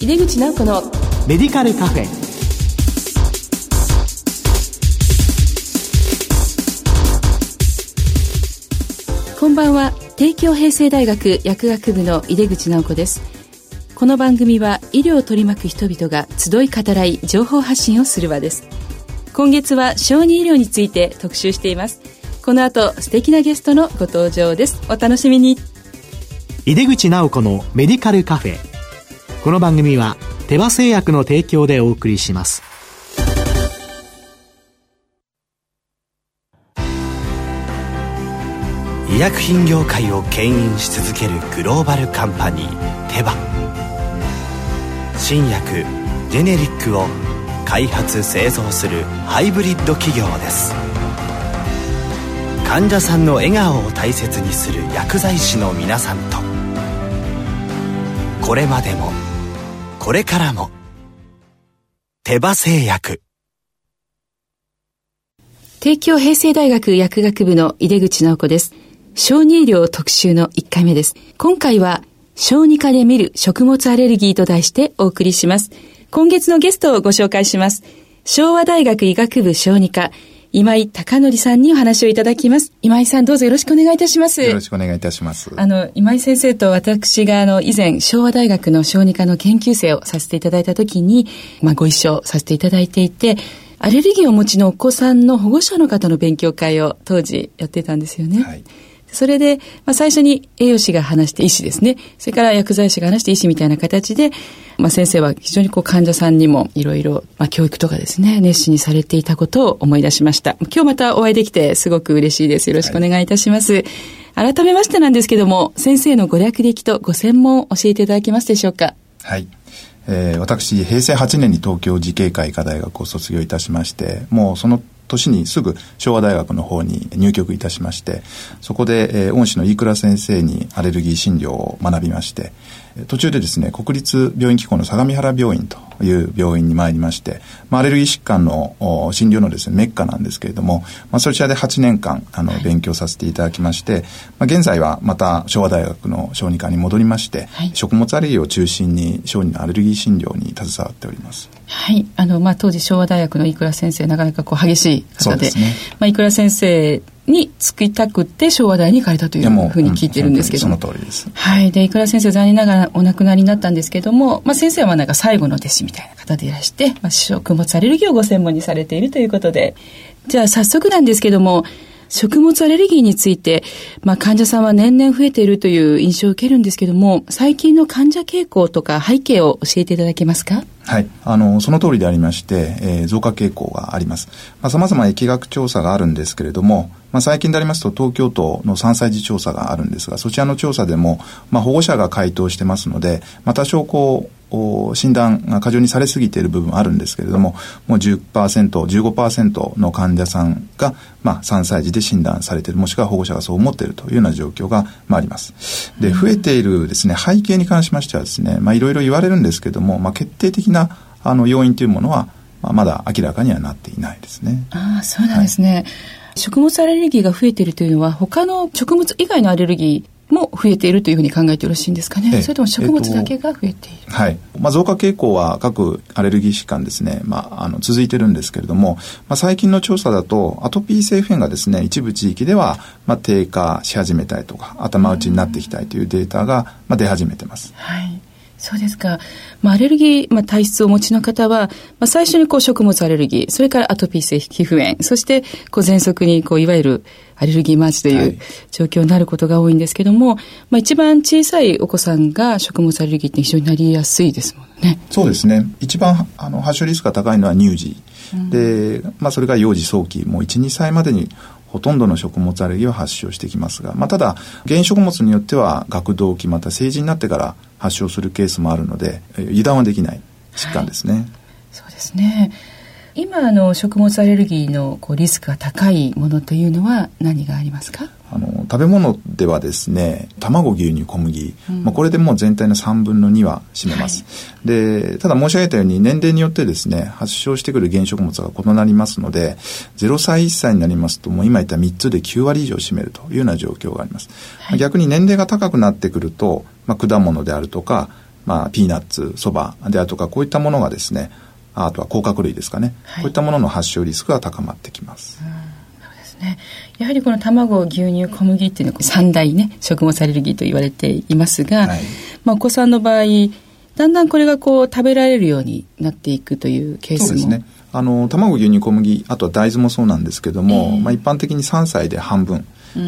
井出口直子のメディカルカフェ。こんばんは。帝京平成大学薬学部の井出口直子です。この番組は医療を取り巻く人々が集い語らい情報発信をする場です。今月は小児医療について特集しています。この後素敵なゲストのご登場です。お楽しみに。井出口直子のメディカルカフェこの番組は手羽製薬の提供でお送りします。医薬品業界を牽引し続けるグローバルカンパニーテバ。新薬ジェネリックを開発製造するハイブリッド企業です。患者さんの笑顔を大切にする薬剤師の皆さんと。これまでもこれからも。手羽製薬。帝京平成大学薬学部の井出口直子です。小児医療特集の1回目です。今回は小児科で見る食物アレルギーと題してお送りします。今月のゲストをご紹介します。昭和大学医学部小児科今井隆則さんにお話をいただきます。今井さんどうぞよろしくお願いいたします。よろしくお願いいたします。あの、今井先生と私があの、以前、昭和大学の小児科の研究生をさせていただいたときに、まあ、ご一緒させていただいていて、アレルギーをお持ちのお子さんの保護者の方の勉強会を当時やってたんですよね。はい。それで、まあ、最初に栄養士が話して医師ですね。それから薬剤師が話して医師みたいな形で、まあ、先生は非常にこう患者さんにもいろいろ、まあ、教育とかですね、熱心にされていたことを思い出しました。今日またお会いできてすごく嬉しいです。よろしくお願いいたします。はい、改めましてなんですけども、先生のご略歴とご専門を教えていただけますでしょうか？はい。えー、私、平成8年に東京慈恵会医科大学を卒業いたしまして、もうその年にすぐ昭和大学の方に入局いたしましてそこで、えー、恩師の飯倉先生にアレルギー診療を学びまして途中でですね国立病院機構の相模原病院という病院に参りまして、まあ、アレルギー疾患の診療のですねメッカなんですけれども、まあ、そちらで8年間あの勉強させていただきまして、まあ、現在はまた昭和大学の小児科に戻りまして、はい、食物アレルギーを中心に小児のアレルギー診療に携わっております。はい。あの、まあ、当時昭和大学の飯倉先生、なかなかこう激しい方で、でね、まあ、飯倉先生につきたくて昭和大に行かれたというふうに聞いてるんですけど。も、その通りです。はい。で倉先生残念ながらお亡くなりになったんですけども、まあ、先生はなんか最後の弟子みたいな方でいらして、まあ、食物アレルギーをご専門にされているということで。じゃあ早速なんですけども食物アレルギーについて、まあ、患者さんは年々増えているという印象を受けるんですけども最近の患者傾向とか背景を教えていただけますか？はい。あの、その通りでありまして、えー、増加傾向があります。まあ、様々疫学調査があるんですけれども、まあ、最近でありますと東京都の3歳児調査があるんですが、そちらの調査でも、まあ、保護者が回答してますので、まあ、多少こう、診断が過剰にされすぎている部分あるんですけれども、もう10%、15%の患者さんが、まあ、3歳児で診断されている、もしくは保護者がそう思っているというような状況が、まあ、あります。で、増えているですね、背景に関しましてはですね、まあ、いろいろ言われるんですけれども、まあ、決定的なあの要因というものは、まあ、まだ明らかにはなっていないですね。ああ、そうなんですね。はい食物アレルギーが増えているというのは他の食物以外のアレルギーも増えているというふうに考えてよろしいんですかね。それとも食物だけが増えている。えっと、はい。まあ増加傾向は各アレルギー疾患ですね、まああの続いてるんですけれども、まあ最近の調査だとアトピー性フェンがですね、一部地域ではまあ低下し始めたりとか頭打ちになってきたりというデータがまあ出始めてます。はい。そうですか。まあ、アレルギー、まあ、体質をお持ちの方は、まあ、最初にこう食物アレルギー、それからアトピー性皮膚炎、そしてこう喘息にこういわゆるアレルギーマーチという状況になることが多いんですけども、まあ、一番小さいお子さんが食物アレルギーって非常になりやすいですもんね。そうですね。一番あの発症リスクが高いのは乳児。うん、で、まあ、それが幼児早期、もう1、2歳までにほとんどの食物アレルギーは発症してきますが、まあ、ただ原食物によっては学童期また成人になってから発症するケースもあるので油断はできない疾患ですね。はい、そうですね今あの食物アレルギーのこうリスクが高いものというのは何がありますか？あの食べ物ではですね卵牛乳小麦、うん、まあ、これでもう全体の3分の2は占めます、はい、でただ申し上げたように年齢によってですね発症してくる原食物が異なりますので0歳1歳になりますともう今言った3つで9割以上占めるというような状況があります、はい、逆に年齢が高くなってくると、まあ、果物であるとかまあ、ピーナッツ、そばであるとか、こういったものがですね、あとは甲殻類ですかね、はい、こういったものの発症リスクが高まってきます。そうですね。やはりこの卵、牛乳、小麦っていうのは三大ね、食物アレルギーと言われていますが、はい、まあ、お子さんの場合、だんだんこれがこう食べられるようになっていくというケースも。そうですね。あの、卵、牛乳、小麦、あとは大豆もそうなんですけども、えー、まあ一般的に3歳で半分。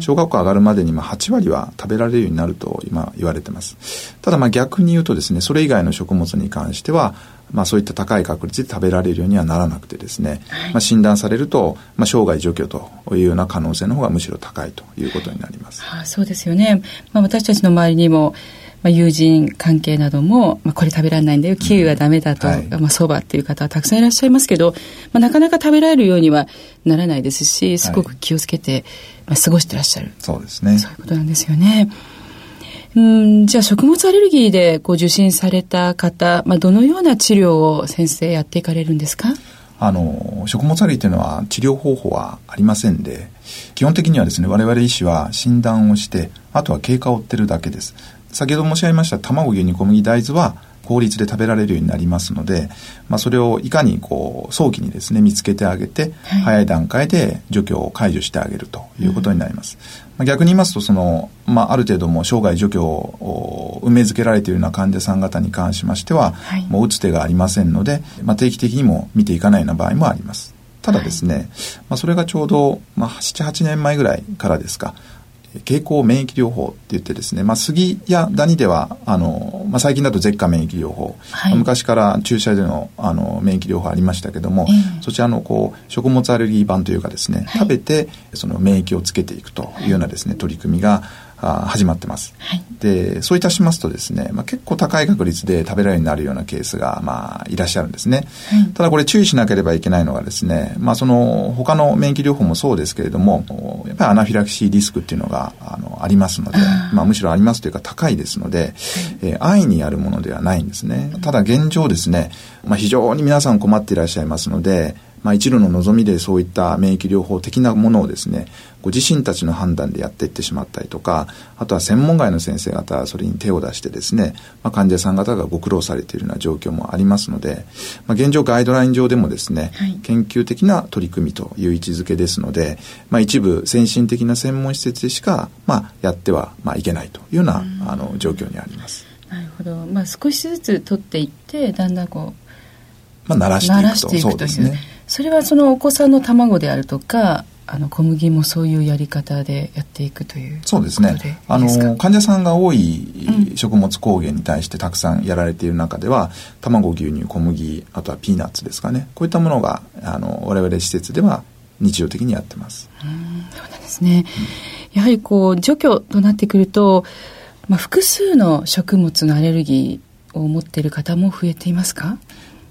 小学校上がるまでにまあ8割は食べられるようになると今言われてます。ただまあ逆に言うとですね、それ以外の食物に関しては、まあ、そういった高い確率で食べられるようにはならなくてですね、はい、まあ、診断されると、まあ、生涯除去というような可能性の方がむしろ高いということになります。はあ、そうですよね、まあ、私たちの周りにもまあ、友人関係なども、まあ、これ食べられないんだよ、キウイはダメだと、はい、まあ、そばっていう方はたくさんいらっしゃいますけど、まあ、なかなか食べられるようにはならないですし、すごく気をつけて、まあ、過ごしてらっしゃる。そうですね。そういうことなんですよね。うんじゃあ食物アレルギーでこう受診された方、まあ、どのような治療を先生やっていかれるんですか？あの食物アレルギーというのは治療方法はありませんで基本的にはですね我々医師は診断をしてあとは経過を追ってるだけです先ほど申し上げました卵牛乳小麦大豆は効率で食べられるようになりますので、まあ、それをいかにこう早期にですね見つけてあげて、はい、早い段階で除去を解除してあげるということになります。うん、逆に言いますとその、まあ、ある程度も生涯除去を埋めづけられているような患者さん方に関しましては、はい、もう打つ手がありませんので、まあ、定期的にも見ていかないような場合もあります。ただですね、はい、まあ、それがちょうど、まあ、7、8年前ぐらいからですか、経口免疫療法って言ってですね、まあ、杉やダニではあの、まあ、最近だと舌下免疫療法、はい、昔から注射でのあの免疫療法ありましたけども、えー、そちらのこう食物アレルギー版というかですね、はい、食べてその免疫をつけていくというようなですね取り組みがあ始まってます、はい、でそういたしますとですね、まあ、結構高い確率で食べられるようになるようなケースが、まあ、いらっしゃるんですね、はい、ただこれ注意しなければいけないのがですね、まあ、その他の免疫療法もそうですけれどもやっぱりアナフィラキシーリスクっていうのがあのありますのでまあ、むしろありますというか高いですので、はい、えー、安易にやるものではないんですね。ただ現状ですね、まあ、非常に皆さん困っていらっしゃいますのでまあ、一縷の望みでそういった免疫療法的なものをですねご自身たちの判断でやっていってしまったりとかあとは専門外の先生方はそれに手を出してですね、まあ、患者さん方がご苦労されているような状況もありますので、まあ、現状ガイドライン上でもですね、はい、研究的な取り組みという位置づけですので、まあ、一部先進的な専門施設でしか、まあ、やっては、まあ、いけないというようなあの状況にあります。なるほど、まあ、少しずつ取っていってだんだんこう、まあ、慣らしていくと。そうですねそれはそのお子さんの卵であるとかあの小麦もそういうやり方でやっていくというそうですね。あの患者さんが多い食物工芸に対してたくさんやられている中では、うん、卵牛乳小麦あとはピーナッツですかね。こういったものがあの我々施設では日常的にやってます。うん。そうなんですね、うん、やはりこう除去となってくると、まあ、複数の食物のアレルギーを持っている方も増えていますか？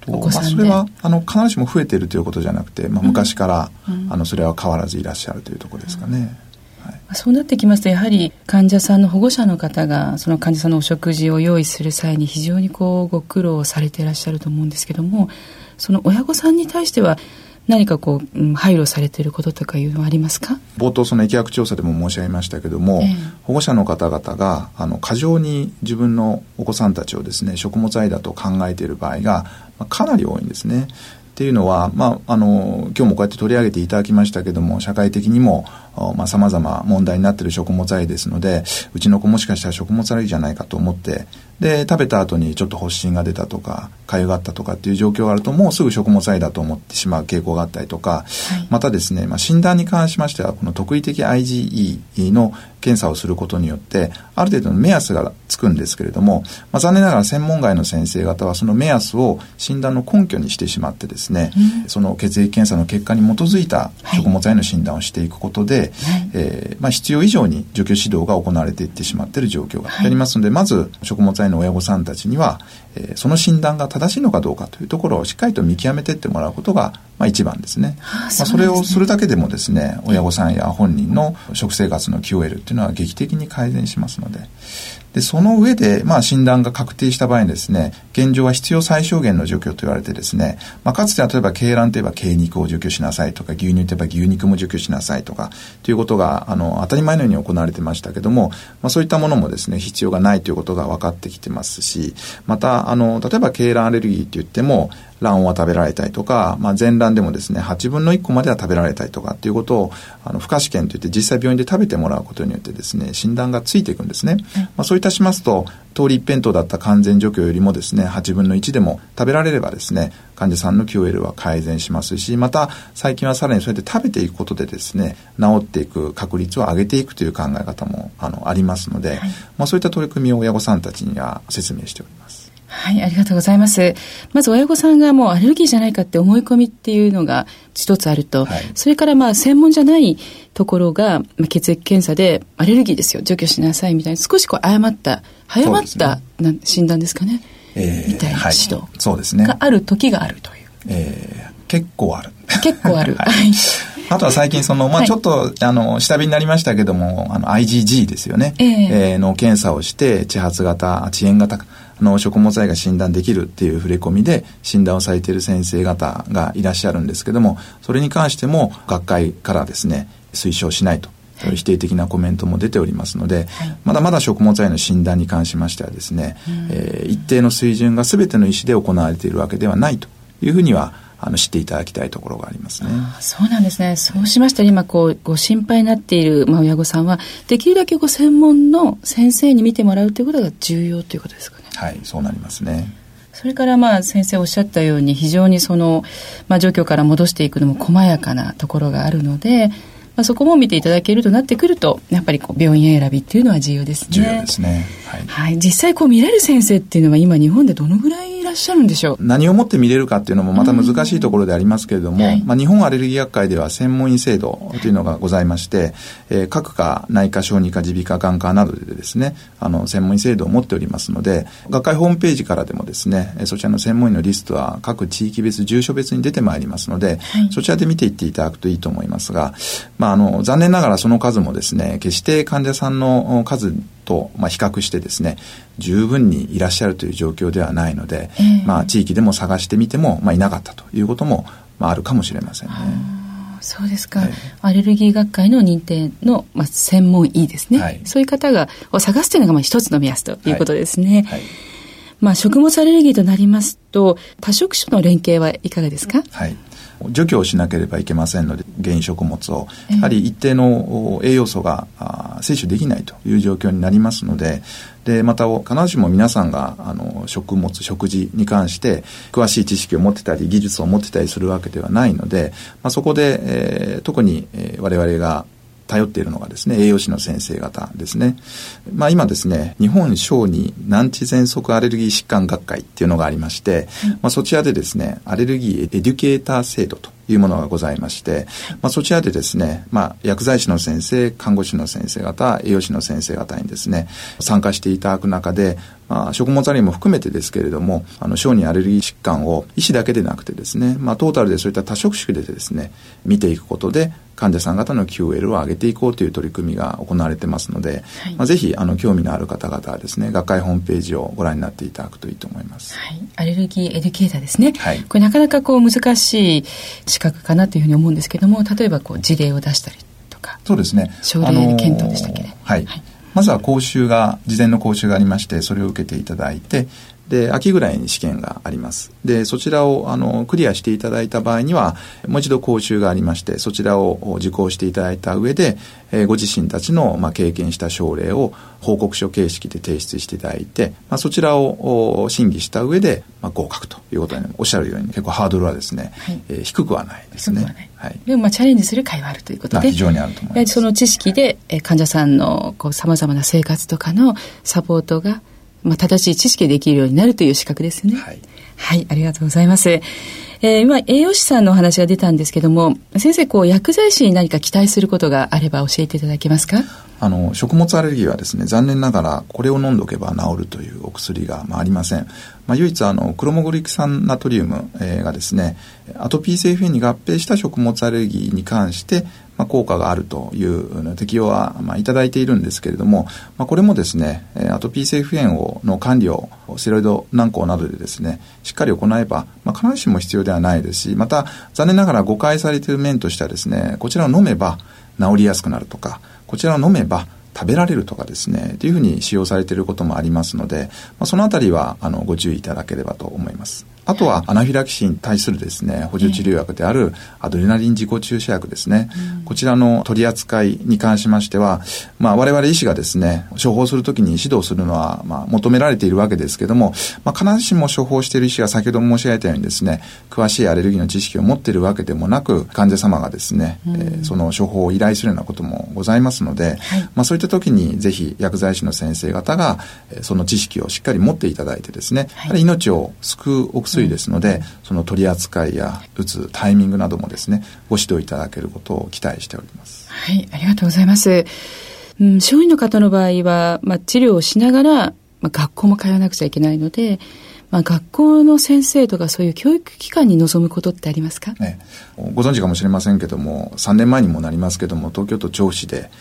と、まあ、それはあの必ずしも増えているということじゃなくて、まあ、昔から、うん、あのそれは変わらずいらっしゃるというところですかね。はい、そうなってきますとやはり患者さんの保護者の方がその患者さんのお食事を用意する際に非常にこうご苦労されていらっしゃると思うんですけどもその親御さんに対しては何かこう、うん、配慮されていることとかいうのはありますか？冒頭その疫学調査でも申し上げましたけども、えー、保護者の方々があの過剰に自分のお子さんたちをですね食物愛だと考えている場合がかなり多いんですね。っていうのは、まあ、あの今日もこうやって取り上げていただきましたけども社会的にもさまざ、ま問題になっている食物アレルですのでうちの子もしかしたら食物アレルギーじゃないかと思ってで食べた後にちょっと発疹が出たとか痒があったとかっていう状況があるともうすぐ食物アレルギーだと思ってしまう傾向があったりとか、はい、またですね、まあ、診断に関しましてはこの特異的 IgE の検査をすることによってある程度の目安がつくんですけれども、まあ、残念ながら専門外の先生方はその目安を診断の根拠にしてしまってですね、うん、その血液検査の結果に基づいた食物アレルギーの診断をしていくことで、はい、えー、まあ、必要以上に除去指導が行われていってしまっている状況がありますので、はい、まず食物アレルギーの親御さんたちには、えー、その診断が正しいのかどうかというところをしっかりと見極めていってもらうことが、まあ、一番ですね。はあ、そまあ、それをするだけでもですね親御さんや本人の食生活の QOL っていうのは劇的に改善しますので。で、その上で、まあ、診断が確定した場合にですね、現状は必要最小限の除去と言われてですね、まあ、かつては例えば、鶏卵といえば鶏肉を除去しなさいとか、牛乳といえば牛肉も除去しなさいとか、ということが、あの、当たり前のように行われてましたけども、まあ、そういったものもですね、必要がないということが分かってきてますし、また、あの、例えば、鶏卵アレルギーって言っても、卵は食べられたりとか、まあ、全卵でもですね、8分の1個までは食べられたりとかっていうことを、あの、不可試験といって実際病院で食べてもらうことによってですね、診断がついていくんですね。まあ、そういたしますと、通り一辺倒だった完全除去よりもですね、8分の1でも食べられればですね、患者さんの QOL は改善しますし、また最近はさらにそうやって食べていくことでですね、治っていく確率を上げていくという考え方もあのありますので、はい、まあ、そういった取り組みを親御さんたちには説明しております。はい、ありがとうございます。まず親御さんがもうアレルギーじゃないかって思い込みっていうのが一つあると、はい、それからまあ専門じゃないところが、まあ、血液検査でアレルギーですよ、除去しなさいみたいな少しこう誤った、早まった、ね、診断ですかね。えー、みたいな指導、そうですね。がある時があるという。えー、結構ある。結構ある。はい。あとは最近その、まあちょっと、はい、あの、下火になりましたけども、あの、IgG ですよね。えー、えー、の検査をして、地発型、遅延型、の食物繊維が診断できるっていう触れ込みで診断をされている先生方がいらっしゃるんですけどもそれに関しても学会からですね推奨しないと否定的なコメントも出ておりますので、はい、まだまだ食物繊維の診断に関しましてはですね、えー、一定の水準が全ての医師で行われているわけではないというふうにはあの知っていただきたいところがありますね。そうなんですね。そうしましたら今こうご心配になっている、まあ、親御さんはできるだけご専門の先生に見てもらうということが重要ということですか？ね。はいそうなりますね。それからまあ先生おっしゃったように非常にその、まあ、状況から戻していくのも細やかなところがあるので、まあ、そこも見ていただけるとなってくるとやっぱりこう病院選びっていうのは重要ですね。重要ですね。はい、はい、実際こう見られる先生っていうのは今日本でどのぐらいいらっしゃるんでしょう。何をもって見れるかっていうのもまた難しいところでありますけれども、はい、まあ、日本アレルギー学会では専門医制度というのがございまして、えー、各科内科小児科耳鼻科眼科などでですねあの専門医制度を持っておりますので学会ホームページからでもですねそちらの専門医のリストは各地域別住所別に出てまいりますので、はい、そちらで見ていっていただくといいと思いますが、まあ、あの残念ながらその数もですね決して患者さんの数と、まあ、比較してですね十分にいらっしゃるという状況ではないので、えー、まあ、地域でも探してみても、まあ、いなかったということも、まあ、あるかもしれませんね。そうですか、はい、アレルギー学会の認定の、まあ、専門医ですね、はい、そういう方がを探すというのがまあ一つの目安ということですね。はい、まあ、食物アレルギーとなりますと多職種の連携はいかがですか、はい除去をしなければいけませんので原因食物を。やはり一定の栄養素が摂取できないという状況になりますのででまた必ずしも皆さんがあの食物食事に関して詳しい知識を持ってたり技術を持ってたりするわけではないので、まあ、そこで、えー、特に、えー、我々が頼っているのがですね、栄養士の先生方ですね。まあ今ですね、日本小児難治喘息アレルギー疾患学会っていうのがありまして、まあそちらでですね、アレルギーエデュケーター制度というものがございまして、まあ、そちらでですね、まあ、薬剤師の先生、看護師の先生方、栄養士の先生方にですね、参加していただく中で、まあ、食物アレルギーも含めてですけれども、あの、小児アレルギー疾患を医師だけでなくてですね、まあ、トータルでそういった多職種でですね、見ていくことで、患者さん方の QL を上げていこうという取り組みが行われてますので、はい、まあ、ぜひあの興味のある方々はですね学会ホームページをご覧になっていただくといいと思います、はい、アレルギーエデュケーターですね、はい、これなかなかこう難しい資格かなというふうに思うんですけども例えばこう事例を出したりとかそうですね。症例検討でしたっけね、はい、はい。まずは講習が、事前の講習がありまして、それを受けていただいて、で、秋ぐらいに試験があります。で、そちらを、あの、クリアしていただいた場合には、もう一度講習がありまして、そちらを受講していただいた上で、えー、ご自身たちの、まあ、経験した症例を報告書形式で提出していただいて、まあ、そちらを審議した上で、まあ、合格ということにおっしゃるように結構ハードルはですね、はい、えー、低くはないですね。はい、でもまあチャレンジする会はあるということで、非常にあると思います。その知識で、えー、患者さんのこう様々な生活とかのサポートがまあ、正しい知識できるようになるという資格ですね。はい。はい、ありがとうございます。えー、今、栄養士さんのお話が出たんですけども、先生、こう、薬剤師に何か期待することがあれば教えていただけますか？あの、食物アレルギーはですね、残念ながら、これを飲んどけば治るというお薬が、まあ、ありません。まあ、唯一、あの、クロモグリク酸ナトリウム、えー、がですね、アトピー性皮膚炎に合併した食物アレルギーに関して、まあ、効果があるという適用は、まあ、いただいているんですけれども、まあ、これもですね、アトピー性皮膚炎をの管理をステロイド軟膏などでですね、しっかり行えば、まあ、必ずしも必要ではないですし、また、残念ながら誤解されている面としてはですね、こちらを飲めば治りやすくなるとか、こちらを飲めば食べられるとかですね、というふうに使用されていることもありますので、まあ、そのあたりはあのご注意いただければと思います。あとはアナフィラキシーに対するですね、補助治療薬であるアドレナリン自己注射薬ですね。うん、こちらの取り扱いに関しましては、まあ我々医師がですね、処方するときに指導するのは、まあ求められているわけですけども、まあ必ずしも処方している医師が先ほど申し上げたようにですね、詳しいアレルギーの知識を持っているわけでもなく、患者様がですね、うん、えー、その処方を依頼するようなこともございますので、はい、まあそういった時にぜひ薬剤師の先生方が、その知識をしっかり持っていただいてですね、はい、命を救うお薬ですので、うん、その取り扱いや打つタイミングなどもですね、ご指導いただけることを期待しております。はい、ありがとうございます。うん、小児の方の場合は、まあ、治療をしながら、まあ、学校も通わなくちゃいけないので、まあ、学校の先生とかそういう教育機関に臨むことってありますか、ね、ご存知かもしれませんけども3年前にもなりますけども東京都調布市で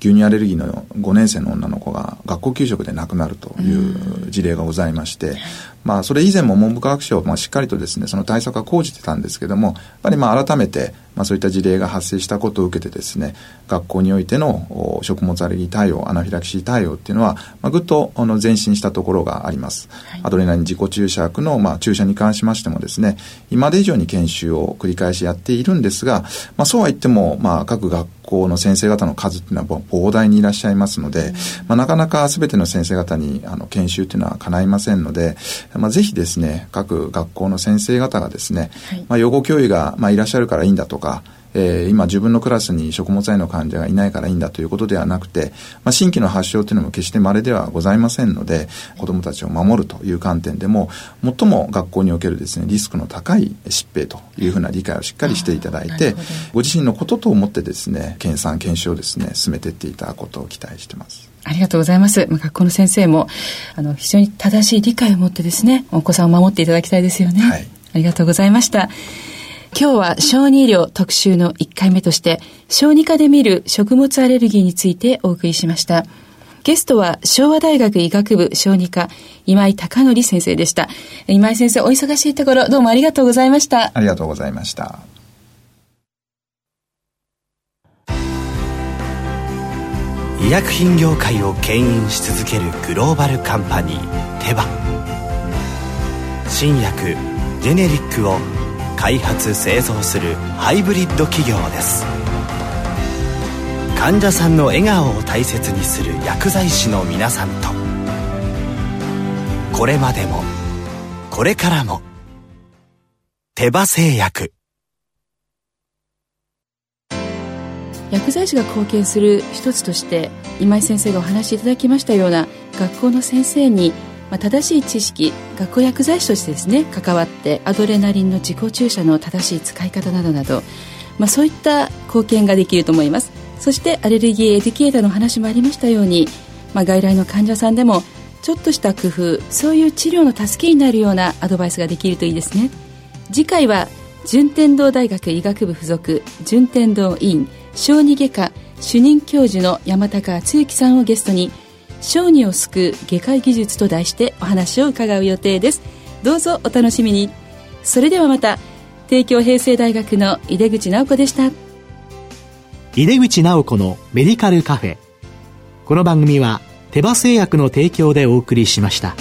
牛乳アレルギーの5年生の女の子が学校給食で亡くなるという事例がございまして、まあ、それ以前も文部科学省、まあ、しっかりとですね、その対策は講じてたんですけども、やっぱりまあ改めて、まあ、そういった事例が発生したことを受けてですね、学校においての食物アレルギー対応、アナフィラキシー対応っていうのは、まあ、ぐっとあの前進したところがあります。はい、アドレナリン自己注射薬の、まあ、注射に関しましてもですね、今まで以上に研修を繰り返しやっているんですが、まあ、そうは言っても、まあ、各学校の先生方の数っていうのは膨大にいらっしゃいますので、うん、まあ、なかなか全ての先生方にあの研修っていうのは叶いませんので、まあ、ぜひですね、各学校の先生方がですね、はい、まあ、養護教諭が、まあ、いらっしゃるからいいんだとか、えー、今自分のクラスに食物繊維の患者がいないからいいんだということではなくて、まあ、新規の発症というのも決して稀ではございませんので、子どもたちを守るという観点でも、最も学校におけるですね、リスクの高い疾病というふうな理解をしっかりしていただいて、ご自身のことと思ってですね、研鑽、研修をですね、進めていっていただくことを期待しています。ありがとうございます。まあ、学校の先生も、あの、非常に正しい理解を持ってですね、お子さんを守っていただきたいですよね。はい。ありがとうございました。今日は小児医療特集の1回目として、小児科で見る食物アレルギーについてお送りしました。ゲストは昭和大学医学部小児科今井隆則先生でした。今井先生お忙しいところどうもありがとうございました。ありがとうございました。医薬品業界を牽引し続けるグローバルカンパニーテバ新薬ジェネリックを開発製造するハイブリッド企業です。患者さんの笑顔を大切にする薬剤師の皆さんと。これまでもこれからも手羽製薬。薬剤師が貢献する一つとして今井先生がお話しいただきましたような学校の先生にまあ、正しい知識学校薬剤師としてですね関わってアドレナリンの自己注射の正しい使い方などなど、まあ、そういった貢献ができると思います。そしてアレルギーエデュケーターの話もありましたように、まあ、外来の患者さんでもちょっとした工夫そういう治療の助けになるようなアドバイスができるといいですね。次回は順天堂大学医学部附属順天堂院小児外科主任教授の山高敦之さんをゲストに小児を救う外科医技術と題してお話を伺う予定です。どうぞお楽しみに。それではまた帝京平成大学の井出口直子でした。井出口直子のメディカルカフェ。この番組は手羽製薬の提供でお送りしました。